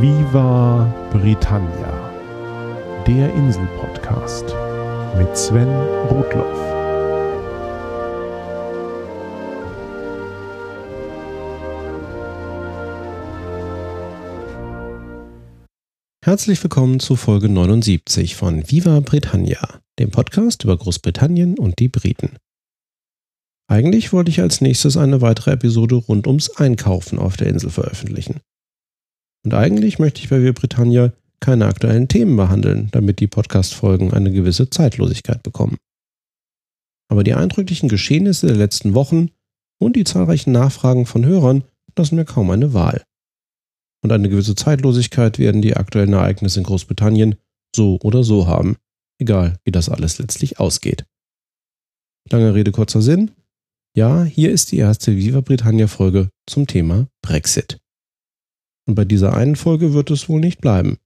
Viva Britannia, der Insel-Podcast mit Sven Rudloff. Herzlich willkommen zu Folge 79 von Viva Britannia, dem Podcast über Großbritannien und die Briten. Eigentlich wollte ich als nächstes eine weitere Episode rund ums Einkaufen auf der Insel veröffentlichen. Und eigentlich möchte ich bei Wir Britannia keine aktuellen Themen behandeln, damit die Podcast-Folgen eine gewisse Zeitlosigkeit bekommen. Aber die eindrücklichen Geschehnisse der letzten Wochen und die zahlreichen Nachfragen von Hörern lassen mir kaum eine Wahl. Und eine gewisse Zeitlosigkeit werden die aktuellen Ereignisse in Großbritannien so oder so haben, egal wie das alles letztlich ausgeht. Lange Rede, kurzer Sinn. Ja, hier ist die erste Viva Britannia Folge zum Thema Brexit. Und bei dieser einen Folge wird es wohl nicht bleiben.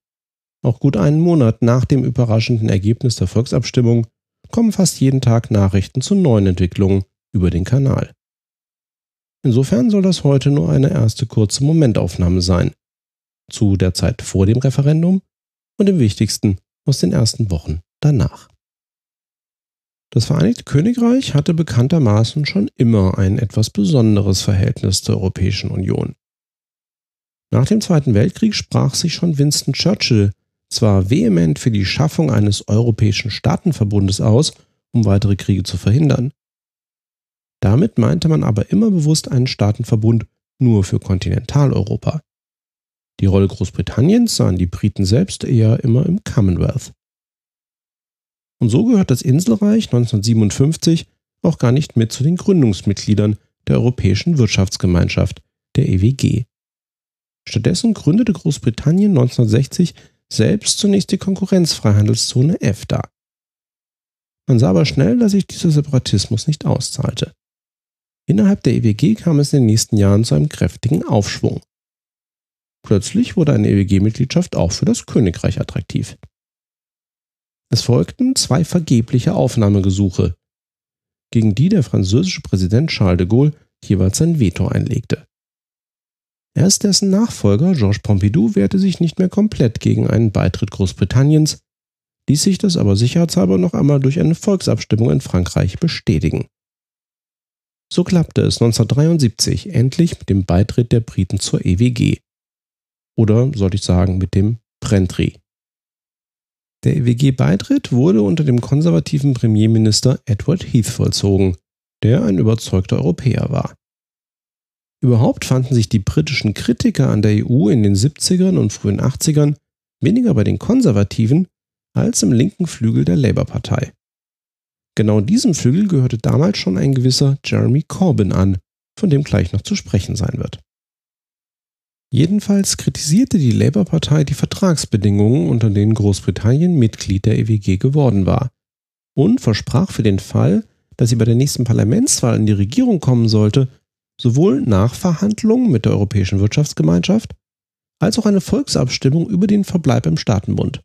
Auch gut einen Monat nach dem überraschenden Ergebnis der Volksabstimmung kommen fast jeden Tag Nachrichten zu neuen Entwicklungen über den Kanal. Insofern soll das heute nur eine erste kurze Momentaufnahme sein. Zu der Zeit vor dem Referendum und dem wichtigsten aus den ersten Wochen danach. Das Vereinigte Königreich hatte bekanntermaßen schon immer ein etwas besonderes Verhältnis zur Europäischen Union. Nach dem Zweiten Weltkrieg sprach sich schon Winston Churchill zwar vehement für die Schaffung eines europäischen Staatenverbundes aus, um weitere Kriege zu verhindern. Damit meinte man aber immer bewusst einen Staatenverbund nur für Kontinentaleuropa. Die Rolle Großbritanniens sahen die Briten selbst eher immer im Commonwealth. Und so gehört das Inselreich 1957 auch gar nicht mit zu den Gründungsmitgliedern der Europäischen Wirtschaftsgemeinschaft, der EWG. Stattdessen gründete Großbritannien 1960 selbst zunächst die Konkurrenzfreihandelszone EFTA. Man sah aber schnell, dass sich dieser Separatismus nicht auszahlte. Innerhalb der EWG kam es in den nächsten Jahren zu einem kräftigen Aufschwung. Plötzlich wurde eine EWG-Mitgliedschaft auch für das Königreich attraktiv. Es folgten zwei vergebliche Aufnahmegesuche, gegen die der französische Präsident Charles de Gaulle jeweils sein Veto einlegte. Erst dessen Nachfolger Georges Pompidou wehrte sich nicht mehr komplett gegen einen Beitritt Großbritanniens, ließ sich das aber sicherheitshalber noch einmal durch eine Volksabstimmung in Frankreich bestätigen. So klappte es 1973 endlich mit dem Beitritt der Briten zur EWG. Oder sollte ich sagen, mit dem Brentry. Der EWG-Beitritt wurde unter dem konservativen Premierminister Edward Heath vollzogen, der ein überzeugter Europäer war. Überhaupt fanden sich die britischen Kritiker an der EU in den 70ern und frühen 80ern weniger bei den Konservativen als im linken Flügel der Labour-Partei. Genau diesem Flügel gehörte damals schon ein gewisser Jeremy Corbyn an, von dem gleich noch zu sprechen sein wird. Jedenfalls kritisierte die Labour-Partei die Vertragsbedingungen, unter denen Großbritannien Mitglied der EWG geworden war, und versprach für den Fall, dass sie bei der nächsten Parlamentswahl in die Regierung kommen sollte, sowohl Nachverhandlungen mit der Europäischen Wirtschaftsgemeinschaft als auch eine Volksabstimmung über den Verbleib im Staatenbund.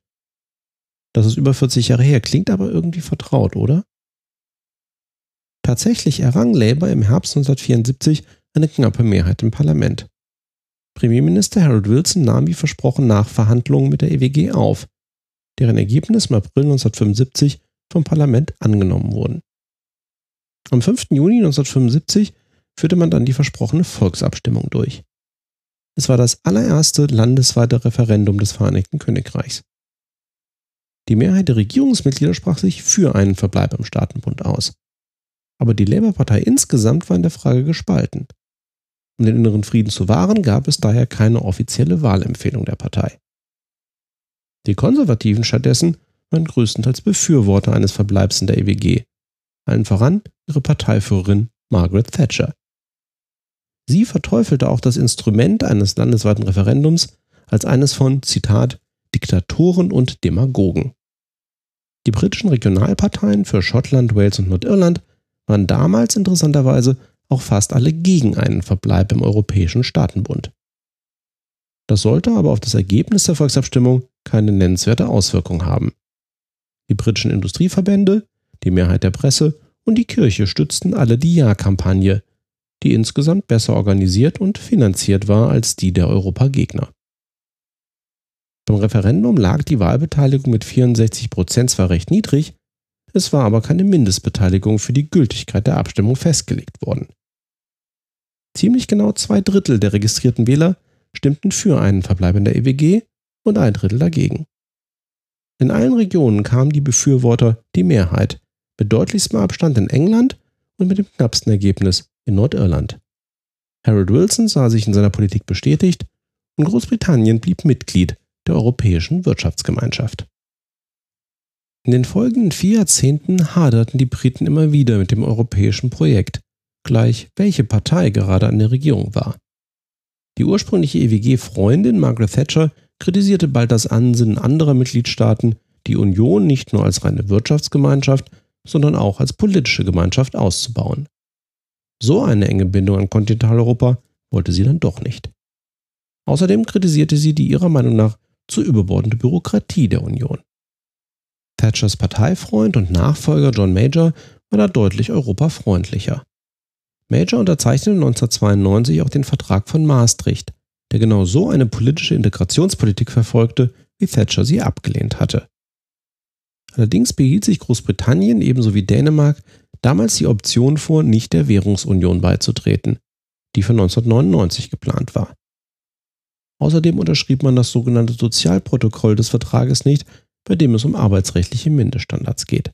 Das ist über 40 Jahre her, klingt aber irgendwie vertraut, oder? Tatsächlich errang Labour im Herbst 1974 eine knappe Mehrheit im Parlament. Premierminister Harold Wilson nahm wie versprochen Nachverhandlungen mit der EWG auf, deren Ergebnis im April 1975 vom Parlament angenommen wurden. Am 5. Juni 1975 führte man dann die versprochene Volksabstimmung durch. Es war das allererste landesweite Referendum des Vereinigten Königreichs. Die Mehrheit der Regierungsmitglieder sprach sich für einen Verbleib im Staatenbund aus. Aber die Labour-Partei insgesamt war in der Frage gespalten. Um den inneren Frieden zu wahren, gab es daher keine offizielle Wahlempfehlung der Partei. Die Konservativen stattdessen waren größtenteils Befürworter eines Verbleibs in der EWG, allen voran ihre Parteiführerin Margaret Thatcher. Sie verteufelte auch das Instrument eines landesweiten Referendums als eines von, Zitat, Diktatoren und Demagogen. Die britischen Regionalparteien für Schottland, Wales und Nordirland waren damals interessanterweise auch fast alle gegen einen Verbleib im Europäischen Staatenbund. Das sollte aber auf das Ergebnis der Volksabstimmung keine nennenswerte Auswirkung haben. Die britischen Industrieverbände, die Mehrheit der Presse und die Kirche stützten alle die Ja-Kampagne, die insgesamt besser organisiert und finanziert war als die der Europagegner. Beim Referendum lag die Wahlbeteiligung mit 64 Prozent zwar recht niedrig, es war aber keine Mindestbeteiligung für die Gültigkeit der Abstimmung festgelegt worden. Ziemlich genau zwei Drittel der registrierten Wähler stimmten für einen Verbleib in der EWG und ein Drittel dagegen. In allen Regionen kamen die Befürworter die Mehrheit, mit deutlichstem Abstand in England und mit dem knappsten Ergebnis in Nordirland. Harold Wilson sah sich in seiner Politik bestätigt und Großbritannien blieb Mitglied der Europäischen Wirtschaftsgemeinschaft. In den folgenden vier Jahrzehnten haderten die Briten immer wieder mit dem europäischen Projekt, gleich welche Partei gerade an der Regierung war. Die ursprüngliche EWG-Freundin Margaret Thatcher kritisierte bald das Ansinnen anderer Mitgliedstaaten, die Union nicht nur als reine Wirtschaftsgemeinschaft, sondern auch als politische Gemeinschaft auszubauen. So eine enge Bindung an Kontinentaleuropa wollte sie dann doch nicht. Außerdem kritisierte sie die ihrer Meinung nach zu überbordende Bürokratie der Union. Thatchers Parteifreund und Nachfolger John Major war da deutlich europafreundlicher. Major unterzeichnete 1992 auch den Vertrag von Maastricht, der genau so eine politische Integrationspolitik verfolgte, wie Thatcher sie abgelehnt hatte. Allerdings behielt sich Großbritannien ebenso wie Dänemark damals die Option vor, nicht der Währungsunion beizutreten, die für 1999 geplant war. Außerdem unterschrieb man das sogenannte Sozialprotokoll des Vertrages nicht, bei dem es um arbeitsrechtliche Mindeststandards geht.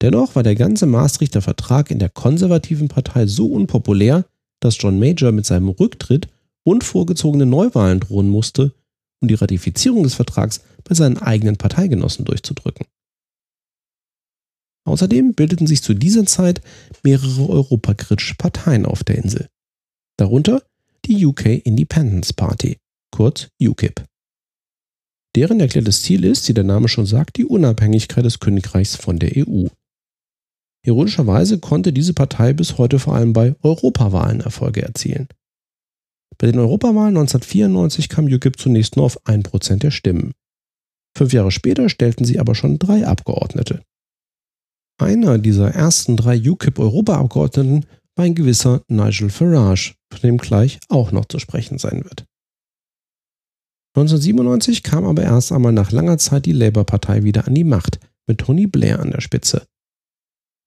Dennoch war der ganze Maastrichter Vertrag in der konservativen Partei so unpopulär, dass John Major mit seinem Rücktritt und vorgezogene Neuwahlen drohen musste, um die Ratifizierung des Vertrags bei seinen eigenen Parteigenossen durchzudrücken. Außerdem bildeten sich zu dieser Zeit mehrere europakritische Parteien auf der Insel. Darunter die UK Independence Party, kurz UKIP. Deren erklärtes Ziel ist, wie der Name schon sagt, die Unabhängigkeit des Königreichs von der EU. Ironischerweise konnte diese Partei bis heute vor allem bei Europawahlen Erfolge erzielen. Bei den Europawahlen 1994 kam UKIP zunächst nur auf 1% der Stimmen. Fünf Jahre später stellten sie aber schon drei Abgeordnete. Einer dieser ersten drei UKIP-Europaabgeordneten war ein gewisser Nigel Farage, von dem gleich auch noch zu sprechen sein wird. 1997 kam aber erst einmal nach langer Zeit die Labour-Partei wieder an die Macht, mit Tony Blair an der Spitze.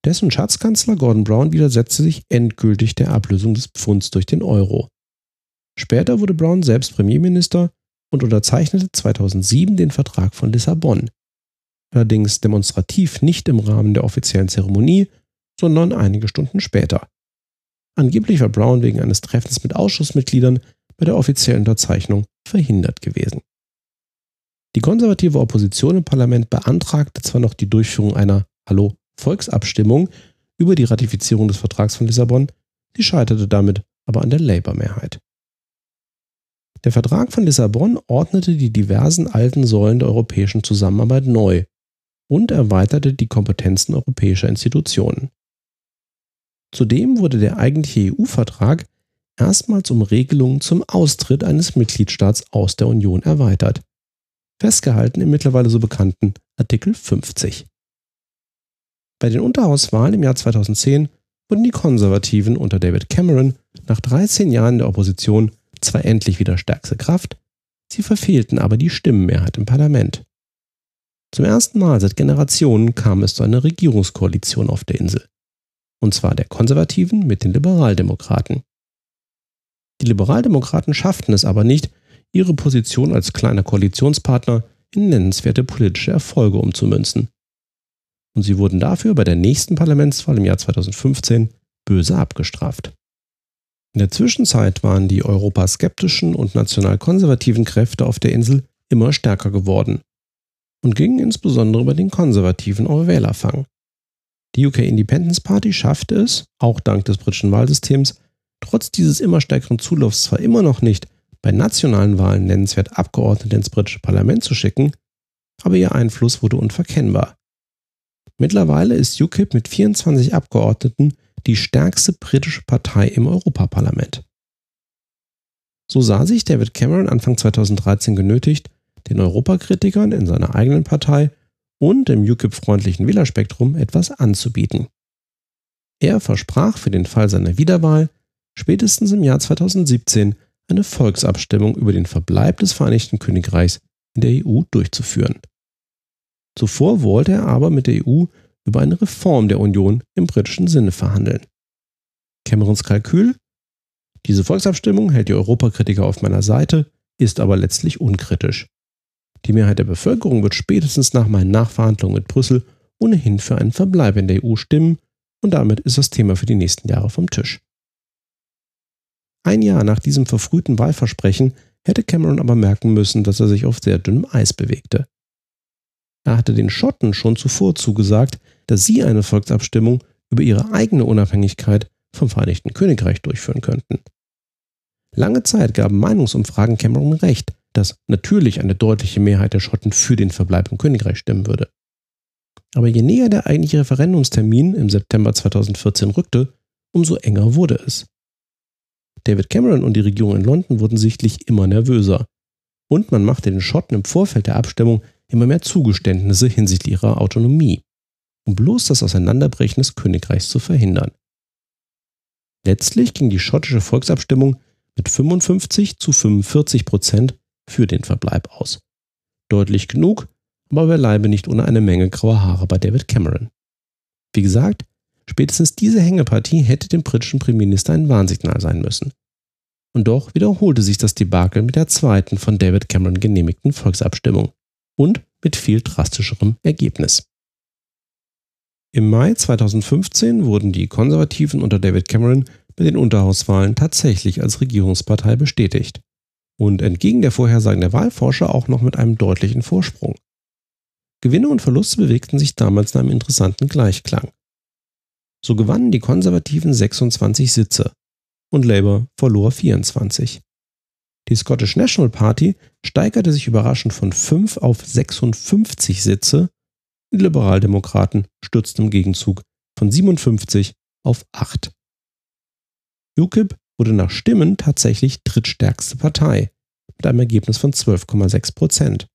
Dessen Schatzkanzler Gordon Brown widersetzte sich endgültig der Ablösung des Pfunds durch den Euro. Später wurde Brown selbst Premierminister und unterzeichnete 2007 den Vertrag von Lissabon. Allerdings demonstrativ nicht im Rahmen der offiziellen Zeremonie, sondern einige Stunden später. Angeblich war Brown wegen eines Treffens mit Ausschussmitgliedern bei der offiziellen Unterzeichnung verhindert gewesen. Die konservative Opposition im Parlament beantragte zwar noch die Durchführung einer Hallo Volksabstimmung über die Ratifizierung des Vertrags von Lissabon, sie scheiterte damit aber an der Labour-Mehrheit. Der Vertrag von Lissabon ordnete die diversen alten Säulen der europäischen Zusammenarbeit neu und erweiterte die Kompetenzen europäischer Institutionen. Zudem wurde der eigentliche EU-Vertrag erstmals um Regelungen zum Austritt eines Mitgliedstaats aus der Union erweitert. Festgehalten im mittlerweile so bekannten Artikel 50. Bei den Unterhauswahlen im Jahr 2010 wurden die Konservativen unter David Cameron nach 13 Jahren der Opposition zwar endlich wieder stärkste Kraft, sie verfehlten aber die Stimmenmehrheit im Parlament. Zum ersten Mal seit Generationen kam es zu einer Regierungskoalition auf der Insel. Und zwar der Konservativen mit den Liberaldemokraten. Die Liberaldemokraten schafften es aber nicht, ihre Position als kleiner Koalitionspartner in nennenswerte politische Erfolge umzumünzen. Und sie wurden dafür bei der nächsten Parlamentswahl im Jahr 2015 böse abgestraft. In der Zwischenzeit waren die europaskeptischen und nationalkonservativen Kräfte auf der Insel immer stärker geworden und gingen insbesondere über den konservativen Wählerfang. Die UK Independence Party schaffte es, auch dank des britischen Wahlsystems, trotz dieses immer stärkeren Zulaufs zwar immer noch nicht, bei nationalen Wahlen nennenswert Abgeordnete ins britische Parlament zu schicken, aber ihr Einfluss wurde unverkennbar. Mittlerweile ist UKIP mit 24 Abgeordneten die stärkste britische Partei im Europaparlament. So sah sich David Cameron Anfang 2013 genötigt, den Europakritikern in seiner eigenen Partei und im UKIP-freundlichen Wählerspektrum etwas anzubieten. Er versprach für den Fall seiner Wiederwahl spätestens im Jahr 2017 eine Volksabstimmung über den Verbleib des Vereinigten Königreichs in der EU durchzuführen. Zuvor wollte er aber mit der EU über eine Reform der Union im britischen Sinne verhandeln. Camerons Kalkül? Diese Volksabstimmung hält die Europakritiker auf meiner Seite, ist aber letztlich unkritisch. Die Mehrheit der Bevölkerung wird spätestens nach meinen Nachverhandlungen mit Brüssel ohnehin für einen Verbleib in der EU stimmen und damit ist das Thema für die nächsten Jahre vom Tisch. Ein Jahr nach diesem verfrühten Wahlversprechen hätte Cameron aber merken müssen, dass er sich auf sehr dünnem Eis bewegte. Er hatte den Schotten schon zuvor zugesagt, dass sie eine Volksabstimmung über ihre eigene Unabhängigkeit vom Vereinigten Königreich durchführen könnten. Lange Zeit gaben Meinungsumfragen Cameron recht, dass natürlich eine deutliche Mehrheit der Schotten für den Verbleib im Königreich stimmen würde. Aber je näher der eigentliche Referendumstermin im September 2014 rückte, umso enger wurde es. David Cameron und die Regierung in London wurden sichtlich immer nervöser. Und man machte den Schotten im Vorfeld der Abstimmung immer mehr Zugeständnisse hinsichtlich ihrer Autonomie, um bloß das Auseinanderbrechen des Königreichs zu verhindern. Letztlich ging die schottische Volksabstimmung mit 55 zu 45 Prozent für den Verbleib aus. Deutlich genug, aber beileibe nicht ohne eine Menge grauer Haare bei David Cameron. Wie gesagt, spätestens diese Hängepartie hätte dem britischen Premierminister ein Warnsignal sein müssen. Und doch wiederholte sich das Debakel mit der zweiten von David Cameron genehmigten Volksabstimmung und mit viel drastischerem Ergebnis. Im Mai 2015 wurden die Konservativen unter David Cameron mit den Unterhauswahlen tatsächlich als Regierungspartei bestätigt. Und entgegen der Vorhersagen der Wahlforscher auch noch mit einem deutlichen Vorsprung. Gewinne und Verluste bewegten sich damals in einem interessanten Gleichklang. So gewannen die Konservativen 26 Sitze und Labour verlor 24. Die Scottish National Party steigerte sich überraschend von 5 auf 56 Sitze, die Liberaldemokraten stürzten im Gegenzug von 57 auf 8. UKIP wurde nach Stimmen tatsächlich drittstärkste Partei mit einem Ergebnis von 12,6 Prozent.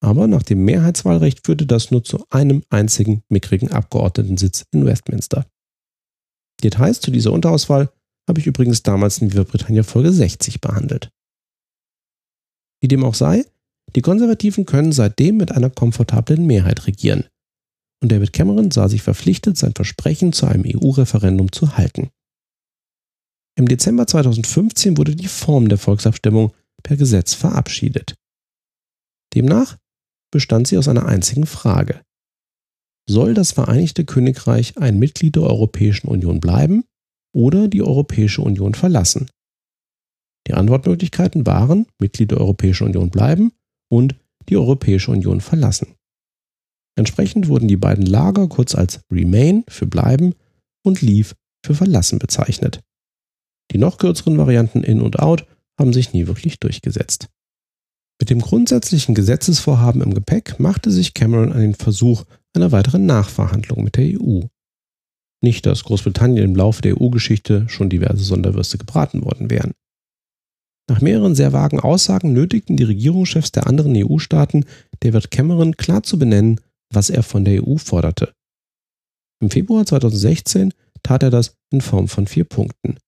Aber nach dem Mehrheitswahlrecht führte das nur zu einem einzigen mickrigen Abgeordnetensitz in Westminster. Details zu dieser Unterauswahl habe ich übrigens damals in Viva Britannia Folge 60 behandelt. Wie dem auch sei, die Konservativen können seitdem mit einer komfortablen Mehrheit regieren. Und David Cameron sah sich verpflichtet, sein Versprechen zu einem EU-Referendum zu halten. Im Dezember 2015 wurde die Form der Volksabstimmung per Gesetz verabschiedet. Demnach bestand sie aus einer einzigen Frage. Soll das Vereinigte Königreich ein Mitglied der Europäischen Union bleiben oder die Europäische Union verlassen? Die Antwortmöglichkeiten waren Mitglied der Europäischen Union bleiben und die Europäische Union verlassen. Entsprechend wurden die beiden Lager kurz als Remain für bleiben und Leave für verlassen bezeichnet. Die noch kürzeren Varianten In und Out haben sich nie wirklich durchgesetzt. Mit dem grundsätzlichen Gesetzesvorhaben im Gepäck machte sich Cameron an den Versuch einer weiteren Nachverhandlung mit der EU. Nicht, dass Großbritannien im Laufe der EU-Geschichte schon diverse Sonderwürste gebraten worden wären. Nach mehreren sehr vagen Aussagen nötigten die Regierungschefs der anderen EU-Staaten David Cameron klar zu benennen, was er von der EU forderte. Im Februar 2016 tat er das in Form von vier Punkten.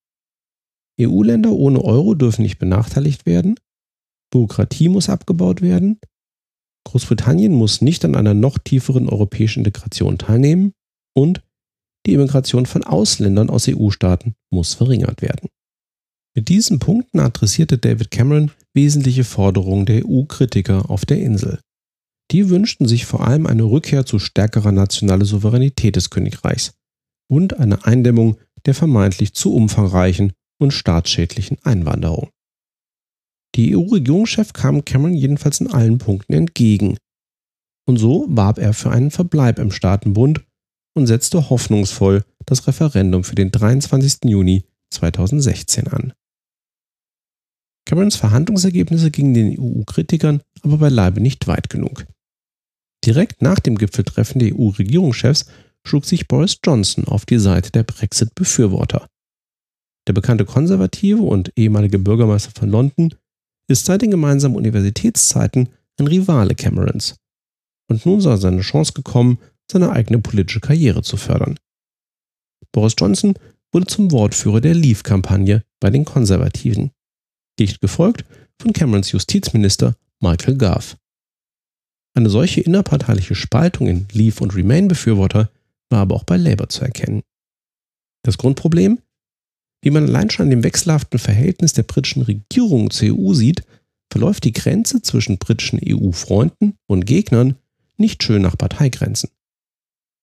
EU-Länder ohne Euro dürfen nicht benachteiligt werden, Bürokratie muss abgebaut werden, Großbritannien muss nicht an einer noch tieferen europäischen Integration teilnehmen und die Immigration von Ausländern aus EU-Staaten muss verringert werden. Mit diesen Punkten adressierte David Cameron wesentliche Forderungen der EU-Kritiker auf der Insel. Die wünschten sich vor allem eine Rückkehr zu stärkerer nationaler Souveränität des Königreichs und eine Eindämmung der vermeintlich zu umfangreichen und staatsschädlichen Einwanderung. Die EU-Regierungschef kam Cameron jedenfalls in allen Punkten entgegen. Und so warb er für einen Verbleib im Staatenbund und setzte hoffnungsvoll das Referendum für den 23. Juni 2016 an. Camerons Verhandlungsergebnisse gingen den EU-Kritikern aber beileibe nicht weit genug. Direkt nach dem Gipfeltreffen der EU-Regierungschefs schlug sich Boris Johnson auf die Seite der Brexit-Befürworter. Der bekannte Konservative und ehemalige Bürgermeister von London ist seit den gemeinsamen Universitätszeiten ein Rivale Camerons. Und nun sei seine Chance gekommen, seine eigene politische Karriere zu fördern. Boris Johnson wurde zum Wortführer der Leave-Kampagne bei den Konservativen. Dicht gefolgt von Camerons Justizminister Michael Gove. Eine solche innerparteiliche Spaltung in Leave- und Remain-Befürworter war aber auch bei Labour zu erkennen. Das Grundproblem? Wie man allein schon an dem wechselhaften Verhältnis der britischen Regierung zur EU sieht, verläuft die Grenze zwischen britischen EU-Freunden und Gegnern nicht schön nach Parteigrenzen.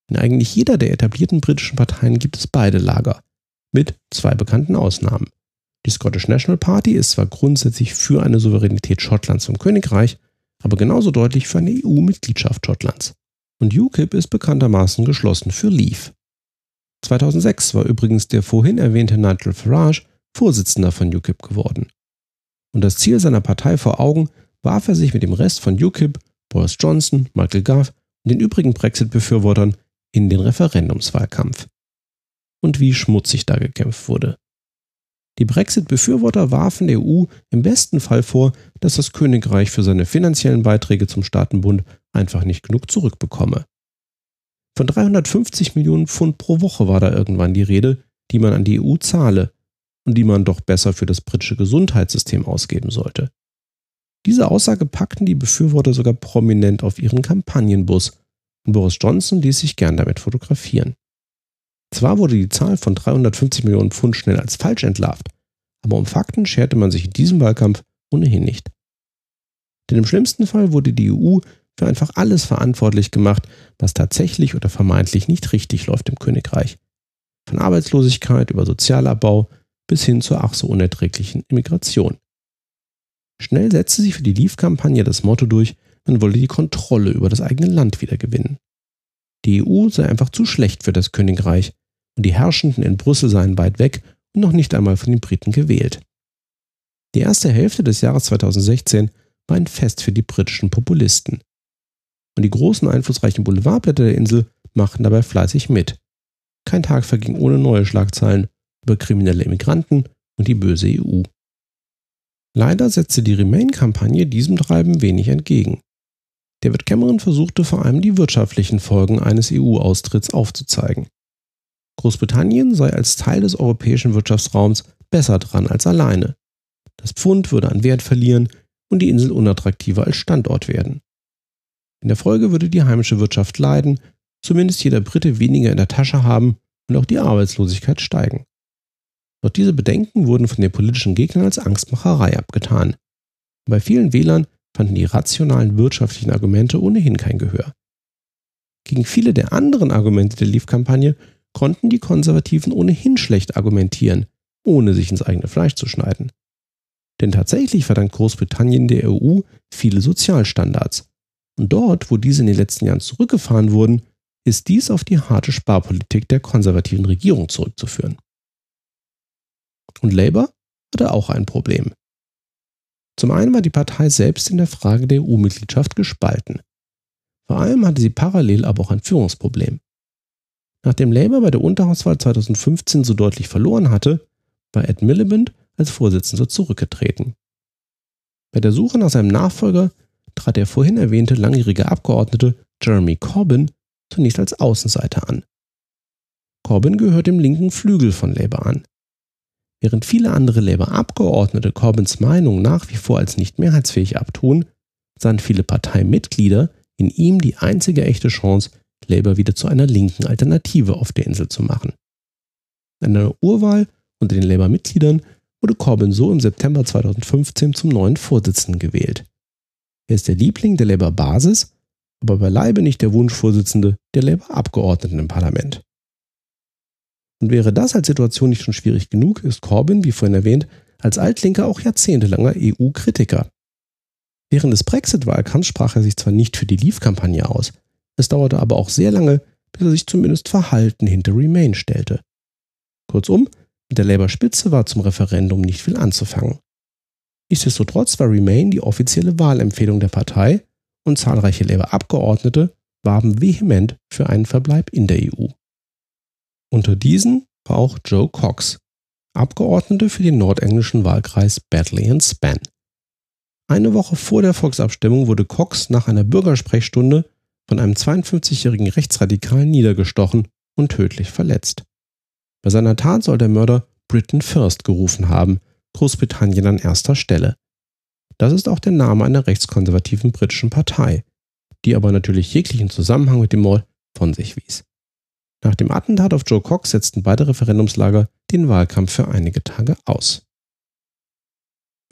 In eigentlich jeder der etablierten britischen Parteien gibt es beide Lager, mit zwei bekannten Ausnahmen. Die Scottish National Party ist zwar grundsätzlich für eine Souveränität Schottlands zum Königreich, aber genauso deutlich für eine EU-Mitgliedschaft Schottlands. Und UKIP ist bekanntermaßen geschlossen für Leave. 2006 war übrigens der vorhin erwähnte Nigel Farage Vorsitzender von UKIP geworden. Und das Ziel seiner Partei vor Augen warf er sich mit dem Rest von UKIP, Boris Johnson, Michael Gove und den übrigen Brexit-Befürwortern in den Referendumswahlkampf. Und wie schmutzig da gekämpft wurde. Die Brexit-Befürworter warfen der EU im besten Fall vor, dass das Königreich für seine finanziellen Beiträge zum Staatenbund einfach nicht genug zurückbekomme. Von 350 Millionen Pfund pro Woche war da irgendwann die Rede, die man an die EU zahle und die man doch besser für das britische Gesundheitssystem ausgeben sollte. Diese Aussage packten die Befürworter sogar prominent auf ihren Kampagnenbus und Boris Johnson ließ sich gern damit fotografieren. Zwar wurde die Zahl von 350 Millionen Pfund schnell als falsch entlarvt, aber um Fakten scherte man sich in diesem Wahlkampf ohnehin nicht. Denn im schlimmsten Fall wurde die EU für einfach alles verantwortlich gemacht, was tatsächlich oder vermeintlich nicht richtig läuft im Königreich. Von Arbeitslosigkeit über Sozialabbau bis hin zur ach so unerträglichen Immigration. Schnell setzte sich für die Leave-Kampagne das Motto durch, man wolle die Kontrolle über das eigene Land wiedergewinnen. Die EU sei einfach zu schlecht für das Königreich und die Herrschenden in Brüssel seien weit weg und noch nicht einmal von den Briten gewählt. Die erste Hälfte des Jahres 2016 war ein Fest für die britischen Populisten. Und die großen einflussreichen Boulevardblätter der Insel machten dabei fleißig mit. Kein Tag verging ohne neue Schlagzeilen über kriminelle Immigranten und die böse EU. Leider setzte die Remain-Kampagne diesem Treiben wenig entgegen. David Cameron versuchte vor allem die wirtschaftlichen Folgen eines EU-Austritts aufzuzeigen. Großbritannien sei als Teil des europäischen Wirtschaftsraums besser dran als alleine. Das Pfund würde an Wert verlieren und die Insel unattraktiver als Standort werden. In der Folge würde die heimische Wirtschaft leiden, zumindest jeder Brite weniger in der Tasche haben und auch die Arbeitslosigkeit steigen. Doch diese Bedenken wurden von den politischen Gegnern als Angstmacherei abgetan. Bei vielen Wählern fanden die rationalen wirtschaftlichen Argumente ohnehin kein Gehör. Gegen viele der anderen Argumente der Leave-Kampagne konnten die Konservativen ohnehin schlecht argumentieren, ohne sich ins eigene Fleisch zu schneiden. Denn tatsächlich verdankt Großbritannien der EU viele Sozialstandards. Und dort, wo diese in den letzten Jahren zurückgefahren wurden, ist dies auf die harte Sparpolitik der konservativen Regierung zurückzuführen. Und Labour hatte auch ein Problem. Zum einen war die Partei selbst in der Frage der EU-Mitgliedschaft gespalten. Vor allem hatte sie parallel aber auch ein Führungsproblem. Nachdem Labour bei der Unterhauswahl 2015 so deutlich verloren hatte, war Ed Miliband als Vorsitzender zurückgetreten. Bei der Suche nach seinem Nachfolger trat der vorhin erwähnte langjährige Abgeordnete Jeremy Corbyn zunächst als Außenseiter an. Corbyn gehört dem linken Flügel von Labour an. Während viele andere Labour-Abgeordnete Corbyns Meinung nach wie vor als nicht mehrheitsfähig abtun, sahen viele Parteimitglieder in ihm die einzige echte Chance, Labour wieder zu einer linken Alternative auf der Insel zu machen. In einer Urwahl unter den Labour-Mitgliedern wurde Corbyn so im September 2015 zum neuen Vorsitzenden gewählt. Er ist der Liebling der Labour-Basis, aber beileibe nicht der Wunschvorsitzende der Labour-Abgeordneten im Parlament. Und wäre das als Situation nicht schon schwierig genug, ist Corbyn, wie vorhin erwähnt, als Altlinker auch jahrzehntelanger EU-Kritiker. Während des Brexit-Wahlkampfs sprach er sich zwar nicht für die Leave-Kampagne aus, es dauerte aber auch sehr lange, bis er sich zumindest verhalten hinter Remain stellte. Kurzum, mit der Labour-Spitze war zum Referendum nicht viel anzufangen. Nichtsdestotrotz war Remain die offizielle Wahlempfehlung der Partei und zahlreiche Labour-Abgeordnete warben vehement für einen Verbleib in der EU. Unter diesen war auch Joe Cox, Abgeordnete für den nordenglischen Wahlkreis Badley and Span. Eine Woche vor der Volksabstimmung wurde Cox nach einer Bürgersprechstunde von einem 52-jährigen Rechtsradikalen niedergestochen und tödlich verletzt. Bei seiner Tat soll der Mörder Britain First gerufen haben, Großbritannien an erster Stelle. Das ist auch der Name einer rechtskonservativen britischen Partei, die aber natürlich jeglichen Zusammenhang mit dem Mord von sich wies. Nach dem Attentat auf Joe Cox setzten beide Referendumslager den Wahlkampf für einige Tage aus.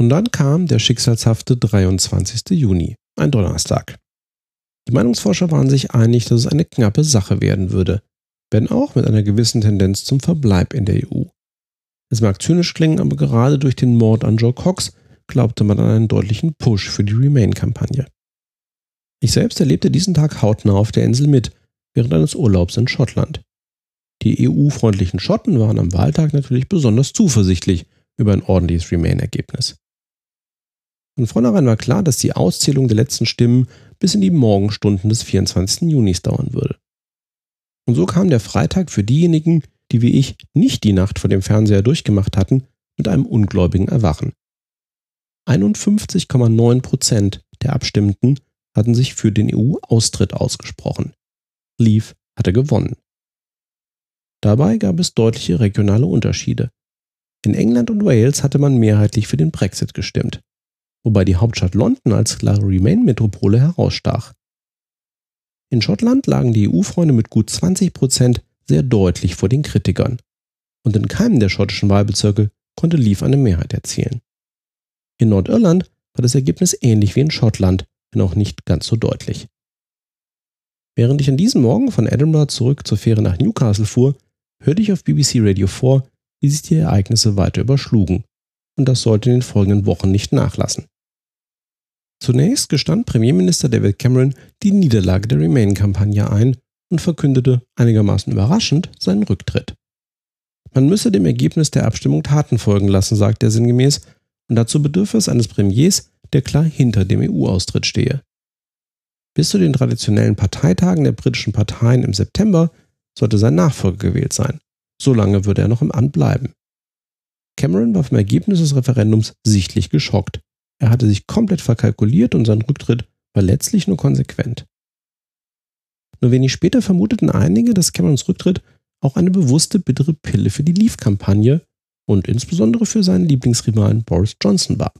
Und dann kam der schicksalshafte 23. Juni, ein Donnerstag. Die Meinungsforscher waren sich einig, dass es eine knappe Sache werden würde, wenn auch mit einer gewissen Tendenz zum Verbleib in der EU. Es mag zynisch klingen, aber gerade durch den Mord an Joe Cox glaubte man an einen deutlichen Push für die Remain-Kampagne. Ich selbst erlebte diesen Tag hautnah auf der Insel mit, während eines Urlaubs in Schottland. Die EU-freundlichen Schotten waren am Wahltag natürlich besonders zuversichtlich über ein ordentliches Remain-Ergebnis. Von vornherein war klar, dass die Auszählung der letzten Stimmen bis in die Morgenstunden des 24. Junis dauern würde. Und so kam der Freitag für diejenigen, die wie ich nicht die Nacht vor dem Fernseher durchgemacht hatten, mit einem ungläubigen Erwachen. 51,9 Prozent der Abstimmenden hatten sich für den EU-Austritt ausgesprochen. Leave hatte gewonnen. Dabei gab es deutliche regionale Unterschiede. In England und Wales hatte man mehrheitlich für den Brexit gestimmt, wobei die Hauptstadt London als klare Remain-Metropole herausstach. In Schottland lagen die EU-Freunde mit gut 20 Prozent sehr deutlich vor den Kritikern. Und in keinem der schottischen Wahlbezirke konnte Leave eine Mehrheit erzielen. In Nordirland war das Ergebnis ähnlich wie in Schottland, wenn auch nicht ganz so deutlich. Während ich an diesem Morgen von Edinburgh zurück zur Fähre nach Newcastle fuhr, hörte ich auf BBC Radio 4, wie sich die Ereignisse weiter überschlugen. Und das sollte in den folgenden Wochen nicht nachlassen. Zunächst gestand Premierminister David Cameron die Niederlage der Remain-Kampagne ein und verkündete einigermaßen überraschend seinen Rücktritt. Man müsse dem Ergebnis der Abstimmung Taten folgen lassen, sagte er sinngemäß, und dazu bedürfe es eines Premiers, der klar hinter dem EU-Austritt stehe. Bis zu den traditionellen Parteitagen der britischen Parteien im September sollte sein Nachfolger gewählt sein. Solange würde er noch im Amt bleiben. Cameron war vom Ergebnis des Referendums sichtlich geschockt. Er hatte sich komplett verkalkuliert und sein Rücktritt war letztlich nur konsequent. Nur wenig später vermuteten einige, dass Camerons Rücktritt auch eine bewusste bittere Pille für die Leave-Kampagne und insbesondere für seinen Lieblingsrivalen Boris Johnson war.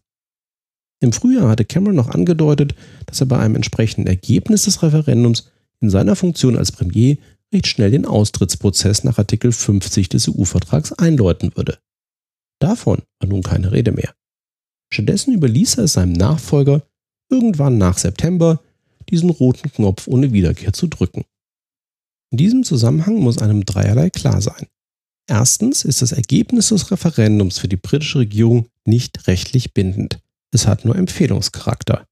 Im Frühjahr hatte Cameron noch angedeutet, dass er bei einem entsprechenden Ergebnis des Referendums in seiner Funktion als Premier recht schnell den Austrittsprozess nach Artikel 50 des EU-Vertrags einläuten würde. Davon war nun keine Rede mehr. Stattdessen überließ er es seinem Nachfolger, irgendwann nach September diesen roten Knopf ohne Wiederkehr zu drücken. In diesem Zusammenhang muss einem dreierlei klar sein. Erstens ist das Ergebnis des Referendums für die britische Regierung nicht rechtlich bindend. Es hat nur Empfehlungscharakter.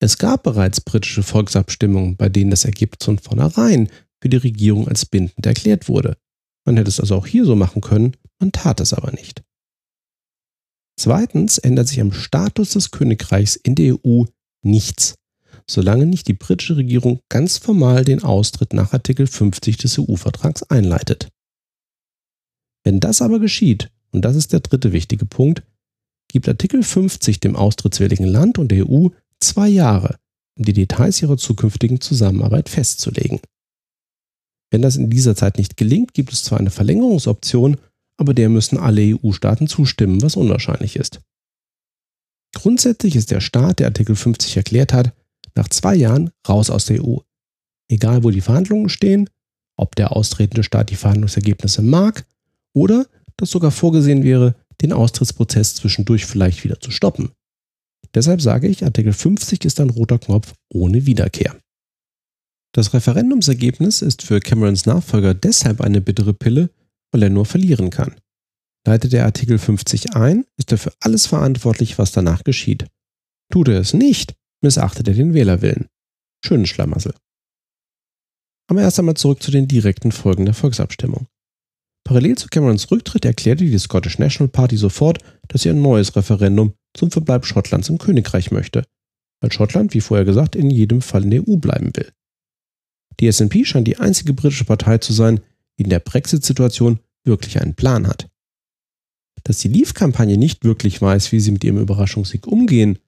Es gab bereits britische Volksabstimmungen, bei denen das Ergebnis von vornherein für die Regierung als bindend erklärt wurde. Man hätte es also auch hier so machen können, man tat es aber nicht. Zweitens ändert sich am Status des Königreichs in der EU nichts, solange nicht die britische Regierung ganz formal den Austritt nach Artikel 50 des EU-Vertrags einleitet. Wenn das aber geschieht, und das ist der dritte wichtige Punkt, gibt Artikel 50 dem austrittswilligen Land und der EU zwei Jahre, um die Details ihrer zukünftigen Zusammenarbeit festzulegen. Wenn das in dieser Zeit nicht gelingt, gibt es zwar eine Verlängerungsoption, aber der müssen alle EU-Staaten zustimmen, was unwahrscheinlich ist. Grundsätzlich ist der Staat, der Artikel 50 erklärt hat, nach zwei Jahren raus aus der EU. Egal wo die Verhandlungen stehen, ob der austretende Staat die Verhandlungsergebnisse mag oder dass sogar vorgesehen wäre, den Austrittsprozess zwischendurch vielleicht wieder zu stoppen. Deshalb sage ich, Artikel 50 ist ein roter Knopf ohne Wiederkehr. Das Referendumsergebnis ist für Camerons Nachfolger deshalb eine bittere Pille, weil er nur verlieren kann. Leitet er Artikel 50 ein, ist er für alles verantwortlich, was danach geschieht. Tut er es nicht, missachtet er den Wählerwillen. Schönen Schlamassel. Aber erst einmal zurück zu den direkten Folgen der Volksabstimmung. Parallel zu Camerons Rücktritt erklärte die Scottish National Party sofort, dass sie ein neues Referendum zum Verbleib Schottlands im Königreich möchte, weil Schottland, wie vorher gesagt, in jedem Fall in der EU bleiben will. Die SNP scheint die einzige britische Partei zu sein, die in der Brexit-Situation wirklich einen Plan hat. Dass die Leave-Kampagne nicht wirklich weiß, wie sie mit ihrem Überraschungssieg umgehen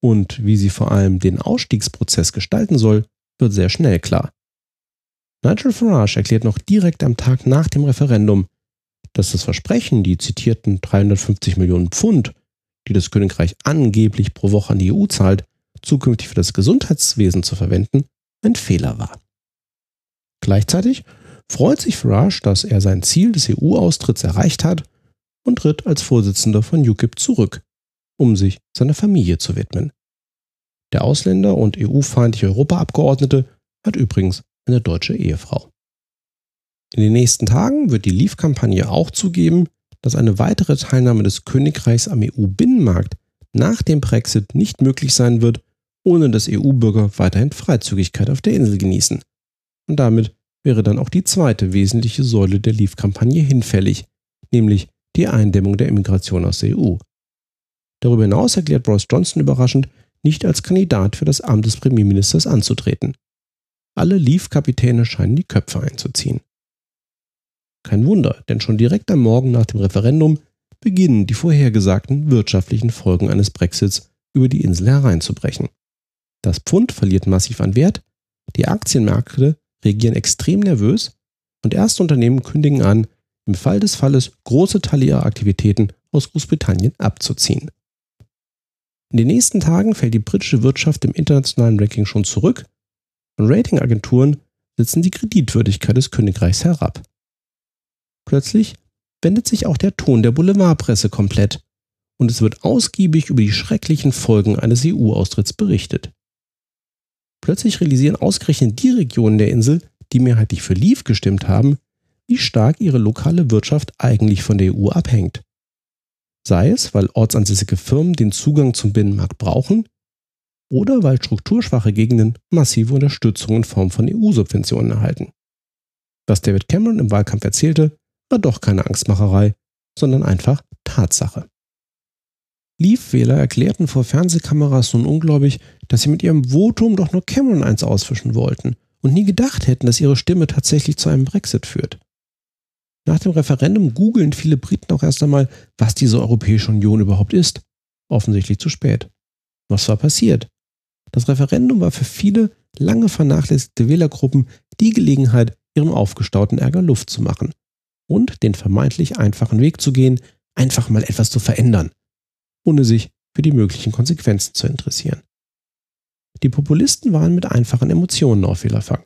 und wie sie vor allem den Ausstiegsprozess gestalten soll, wird sehr schnell klar. Nigel Farage erklärt noch direkt am Tag nach dem Referendum, dass das Versprechen, die zitierten 350 Millionen Pfund, die das Königreich angeblich pro Woche an die EU zahlt, zukünftig für das Gesundheitswesen zu verwenden, ein Fehler war. Gleichzeitig freut sich Farage, dass er sein Ziel des EU-Austritts erreicht hat und tritt als Vorsitzender von UKIP zurück, um sich seiner Familie zu widmen. Der Ausländer und EU-feindliche Europaabgeordnete hat übrigens eine deutsche Ehefrau. In den nächsten Tagen wird die Leave-Kampagne auch zugeben, dass eine weitere Teilnahme des Königreichs am EU-Binnenmarkt nach dem Brexit nicht möglich sein wird, ohne dass EU-Bürger weiterhin Freizügigkeit auf der Insel genießen. Und damit wäre dann auch die zweite wesentliche Säule der Leave-Kampagne hinfällig, nämlich die Eindämmung der Immigration aus der EU. Darüber hinaus erklärt Boris Johnson überraschend, nicht als Kandidat für das Amt des Premierministers anzutreten. Alle Leave-Kapitäne scheinen die Köpfe einzuziehen. Kein Wunder, denn schon direkt am Morgen nach dem Referendum beginnen die vorhergesagten wirtschaftlichen Folgen eines Brexits über die Insel hereinzubrechen. Das Pfund verliert massiv an Wert, die Aktienmärkte reagieren extrem nervös und erste Unternehmen kündigen an, im Fall des Falles große Teile ihrer Aktivitäten aus Großbritannien abzuziehen. In den nächsten Tagen fällt die britische Wirtschaft im internationalen Ranking schon zurück und Ratingagenturen setzen die Kreditwürdigkeit des Königreichs herab. Plötzlich wendet sich auch der Ton der Boulevardpresse komplett und es wird ausgiebig über die schrecklichen Folgen eines EU-Austritts berichtet. Plötzlich realisieren ausgerechnet die Regionen der Insel, die mehrheitlich für Leave gestimmt haben, wie stark ihre lokale Wirtschaft eigentlich von der EU abhängt. Sei es, weil ortsansässige Firmen den Zugang zum Binnenmarkt brauchen oder weil strukturschwache Gegenden massive Unterstützung in Form von EU-Subventionen erhalten. Was David Cameron im Wahlkampf erzählte, war doch keine Angstmacherei, sondern einfach Tatsache. Leave-Wähler erklärten vor Fernsehkameras nun ungläubig, dass sie mit ihrem Votum doch nur Cameron eins auswischen wollten und nie gedacht hätten, dass ihre Stimme tatsächlich zu einem Brexit führt. Nach dem Referendum googeln viele Briten auch erst einmal, was diese Europäische Union überhaupt ist. Offensichtlich zu spät. Was war passiert? Das Referendum war für viele lange vernachlässigte Wählergruppen die Gelegenheit, ihrem aufgestauten Ärger Luft zu machen und den vermeintlich einfachen Weg zu gehen, einfach mal etwas zu verändern, ohne sich für die möglichen Konsequenzen zu interessieren. Die Populisten waren mit einfachen Emotionen auf Wählerfang.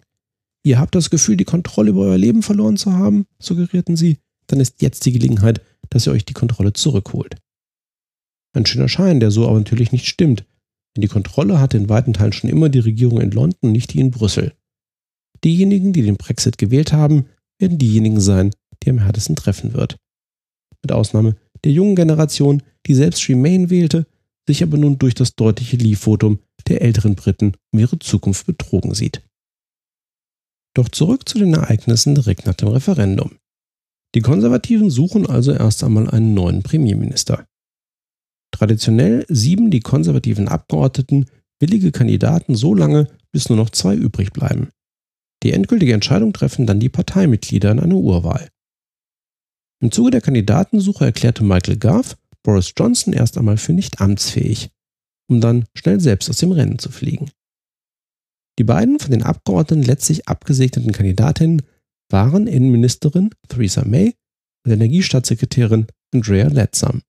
Ihr habt das Gefühl, die Kontrolle über euer Leben verloren zu haben, suggerierten sie, dann ist jetzt die Gelegenheit, dass ihr euch die Kontrolle zurückholt. Ein schöner Schein, der so aber natürlich nicht stimmt, denn die Kontrolle hatte in weiten Teilen schon immer die Regierung in London, nicht die in Brüssel. Diejenigen, die den Brexit gewählt haben, werden diejenigen sein, die am härtesten treffen wird. Mit Ausnahme der jungen Generation, die selbst Remain wählte, sich aber nun durch das deutliche Leave-Votum der älteren Briten um ihre Zukunft betrogen sieht. Doch zurück zu den Ereignissen direkt nach dem Referendum. Die Konservativen suchen also erst einmal einen neuen Premierminister. Traditionell sieben die konservativen Abgeordneten willige Kandidaten so lange, bis nur noch zwei übrig bleiben. Die endgültige Entscheidung treffen dann die Parteimitglieder in einer Urwahl. Im Zuge der Kandidatensuche erklärte Michael Gove Boris Johnson erst einmal für nicht amtsfähig, um dann schnell selbst aus dem Rennen zu fliegen. Die beiden von den Abgeordneten letztlich abgesegneten Kandidatinnen waren Innenministerin Theresa May und Energiestaatssekretärin Andrea Letzam.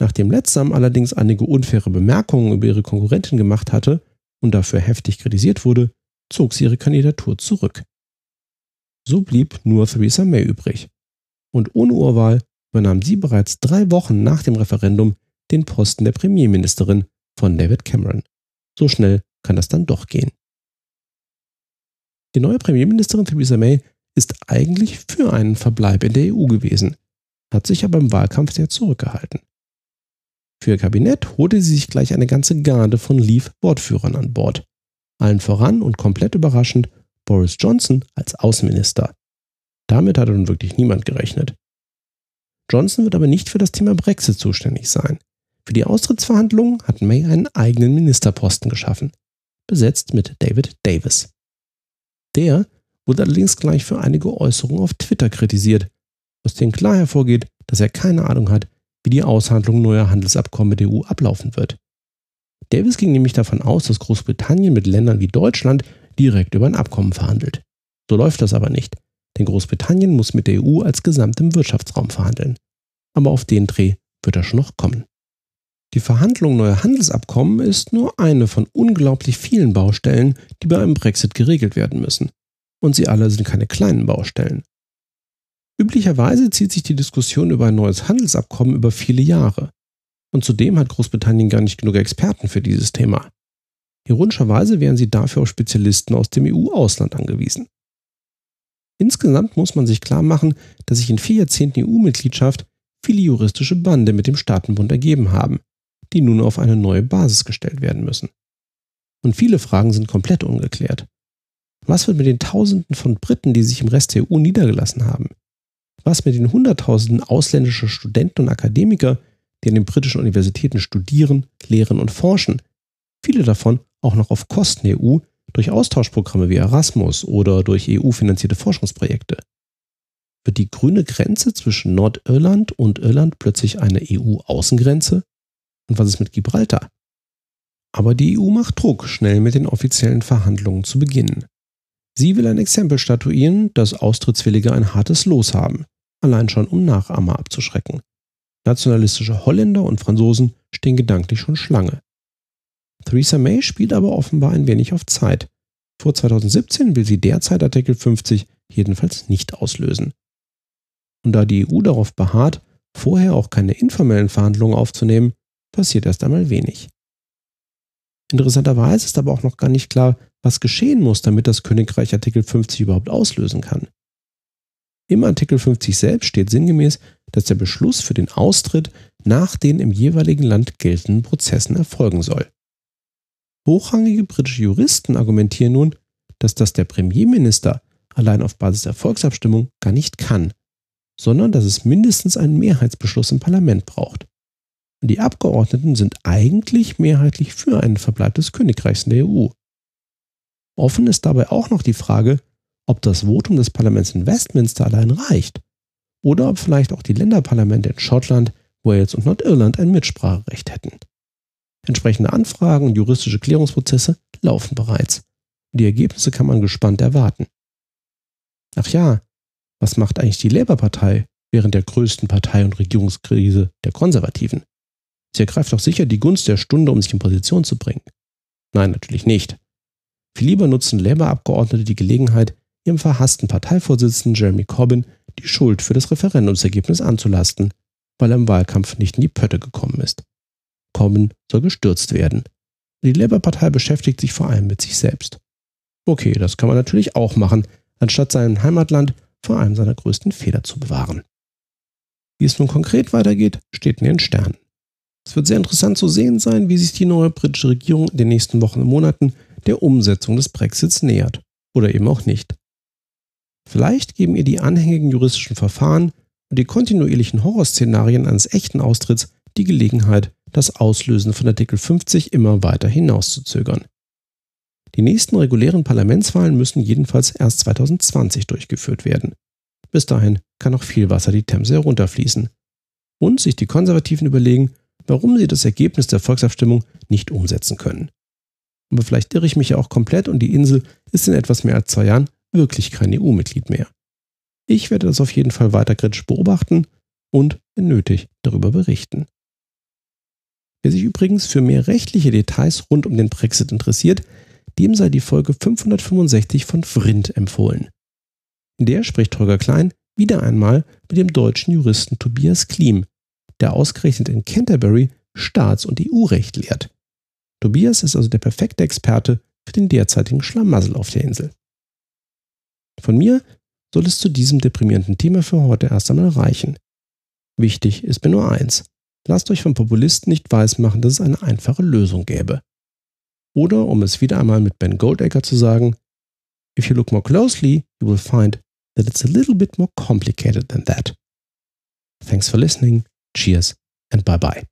Nachdem Letzam allerdings einige unfaire Bemerkungen über ihre Konkurrentin gemacht hatte und dafür heftig kritisiert wurde, zog sie ihre Kandidatur zurück. So blieb nur Theresa May übrig, und ohne Urwahl übernahm sie bereits drei Wochen nach dem Referendum den Posten der Premierministerin von David Cameron. So schnell kann das dann doch gehen. Die neue Premierministerin Theresa May ist eigentlich für einen Verbleib in der EU gewesen, hat sich aber im Wahlkampf sehr zurückgehalten. Für ihr Kabinett holte sie sich gleich eine ganze Garde von Leave-Wortführern an Bord. Allen voran und komplett überraschend Boris Johnson als Außenminister. Damit hatte nun wirklich niemand gerechnet. Johnson wird aber nicht für das Thema Brexit zuständig sein. Für die Austrittsverhandlungen hat May einen eigenen Ministerposten geschaffen, besetzt mit David Davis. Der wurde allerdings gleich für einige Äußerungen auf Twitter kritisiert, aus denen klar hervorgeht, dass er keine Ahnung hat, wie die Aushandlung neuer Handelsabkommen mit der EU ablaufen wird. Davis ging nämlich davon aus, dass Großbritannien mit Ländern wie Deutschland direkt über ein Abkommen verhandelt. So läuft das aber nicht denn Großbritannien muss mit der EU als gesamtem Wirtschaftsraum verhandeln. Aber auf den Dreh wird er schon noch kommen. Die Verhandlung neuer Handelsabkommen ist nur eine von unglaublich vielen Baustellen, die bei einem Brexit geregelt werden müssen. Und sie alle sind keine kleinen Baustellen. Üblicherweise zieht sich die Diskussion über ein neues Handelsabkommen über viele Jahre. Und zudem hat Großbritannien gar nicht genug Experten für dieses Thema. Ironischerweise wären sie dafür auf Spezialisten aus dem EU-Ausland angewiesen. Insgesamt muss man sich klar machen, dass sich in vier Jahrzehnten EU-Mitgliedschaft viele juristische Bande mit dem Staatenbund ergeben haben, die nun auf eine neue Basis gestellt werden müssen. Und viele Fragen sind komplett ungeklärt. Was wird mit den Tausenden von Briten, die sich im Rest der EU niedergelassen haben? Was mit den Hunderttausenden ausländischer Studenten und Akademiker, die an den britischen Universitäten studieren, lehren und forschen, viele davon auch noch auf Kosten der EU durch Austauschprogramme wie Erasmus oder durch EU-finanzierte Forschungsprojekte? Wird die grüne Grenze zwischen Nordirland und Irland plötzlich eine EU-Außengrenze? Und was ist mit Gibraltar? Aber die EU macht Druck, schnell mit den offiziellen Verhandlungen zu beginnen. Sie will ein Exempel statuieren, dass Austrittswillige ein hartes Los haben, allein schon um Nachahmer abzuschrecken. Nationalistische Holländer und Franzosen stehen gedanklich schon Schlange. Theresa May spielt aber offenbar ein wenig auf Zeit. Vor 2017 will sie derzeit Artikel 50 jedenfalls nicht auslösen. Und da die EU darauf beharrt, vorher auch keine informellen Verhandlungen aufzunehmen, passiert erst einmal wenig. Interessanterweise ist aber auch noch gar nicht klar, was geschehen muss, damit das Königreich Artikel 50 überhaupt auslösen kann. Im Artikel 50 selbst steht sinngemäß, dass der Beschluss für den Austritt nach den im jeweiligen Land geltenden Prozessen erfolgen soll. Hochrangige britische Juristen argumentieren nun, dass das der Premierminister allein auf Basis der Volksabstimmung gar nicht kann, sondern dass es mindestens einen Mehrheitsbeschluss im Parlament braucht. Die Abgeordneten sind eigentlich mehrheitlich für einen Verbleib des Königreichs in der EU. Offen ist dabei auch noch die Frage, ob das Votum des Parlaments in Westminster allein reicht oder ob vielleicht auch die Länderparlamente in Schottland, Wales und Nordirland ein Mitspracherecht hätten. Entsprechende Anfragen und juristische Klärungsprozesse laufen bereits. Die Ergebnisse kann man gespannt erwarten. Ach ja, was macht eigentlich die Labour-Partei während der größten Partei- und Regierungskrise der Konservativen? Sie ergreift doch sicher die Gunst der Stunde, um sich in Position zu bringen. Nein, natürlich nicht. Viel lieber nutzen Labour-Abgeordnete die Gelegenheit, ihrem verhassten Parteivorsitzenden Jeremy Corbyn die Schuld für das Referendumsergebnis anzulasten, weil er im Wahlkampf nicht in die Pötte gekommen ist. Corbyn soll gestürzt werden. Die Labour-Partei beschäftigt sich vor allem mit sich selbst. Okay, das kann man natürlich auch machen, anstatt sein Heimatland vor einem seiner größten Fehler zu bewahren. Wie es nun konkret weitergeht, steht in den Sternen. Es wird sehr interessant zu sehen sein, wie sich die neue britische Regierung in den nächsten Wochen und Monaten der Umsetzung des Brexits nähert. Oder eben auch nicht. Vielleicht geben ihr die anhängigen juristischen Verfahren und die kontinuierlichen Horrorszenarien eines echten Austritts die Gelegenheit, das Auslösen von Artikel 50 immer weiter hinauszuzögern. Die nächsten regulären Parlamentswahlen müssen jedenfalls erst 2020 durchgeführt werden. Bis dahin kann noch viel Wasser die Themse herunterfließen. Und sich die Konservativen überlegen, warum sie das Ergebnis der Volksabstimmung nicht umsetzen können. Aber vielleicht irre ich mich ja auch komplett und die Insel ist in etwas mehr als zwei Jahren wirklich kein EU-Mitglied mehr. Ich werde das auf jeden Fall weiter kritisch beobachten und, wenn nötig, darüber berichten. Wer sich übrigens für mehr rechtliche Details rund um den Brexit interessiert, dem sei die Folge 565 von Vrindt empfohlen. In der spricht Holger Klein wieder einmal mit dem deutschen Juristen Tobias Klim, der ausgerechnet in Canterbury Staats- und EU-Recht lehrt. Tobias ist also der perfekte Experte für den derzeitigen Schlamassel auf der Insel. Von mir soll es zu diesem deprimierenden Thema für heute erst einmal reichen. Wichtig ist mir nur eins. Lasst euch vom Populisten nicht weismachen, dass es eine einfache Lösung gäbe. Oder, um es wieder einmal mit Ben Goldacre zu sagen, If you look more closely, you will find that it's a little bit more complicated than that. Thanks for listening. Cheers and bye bye.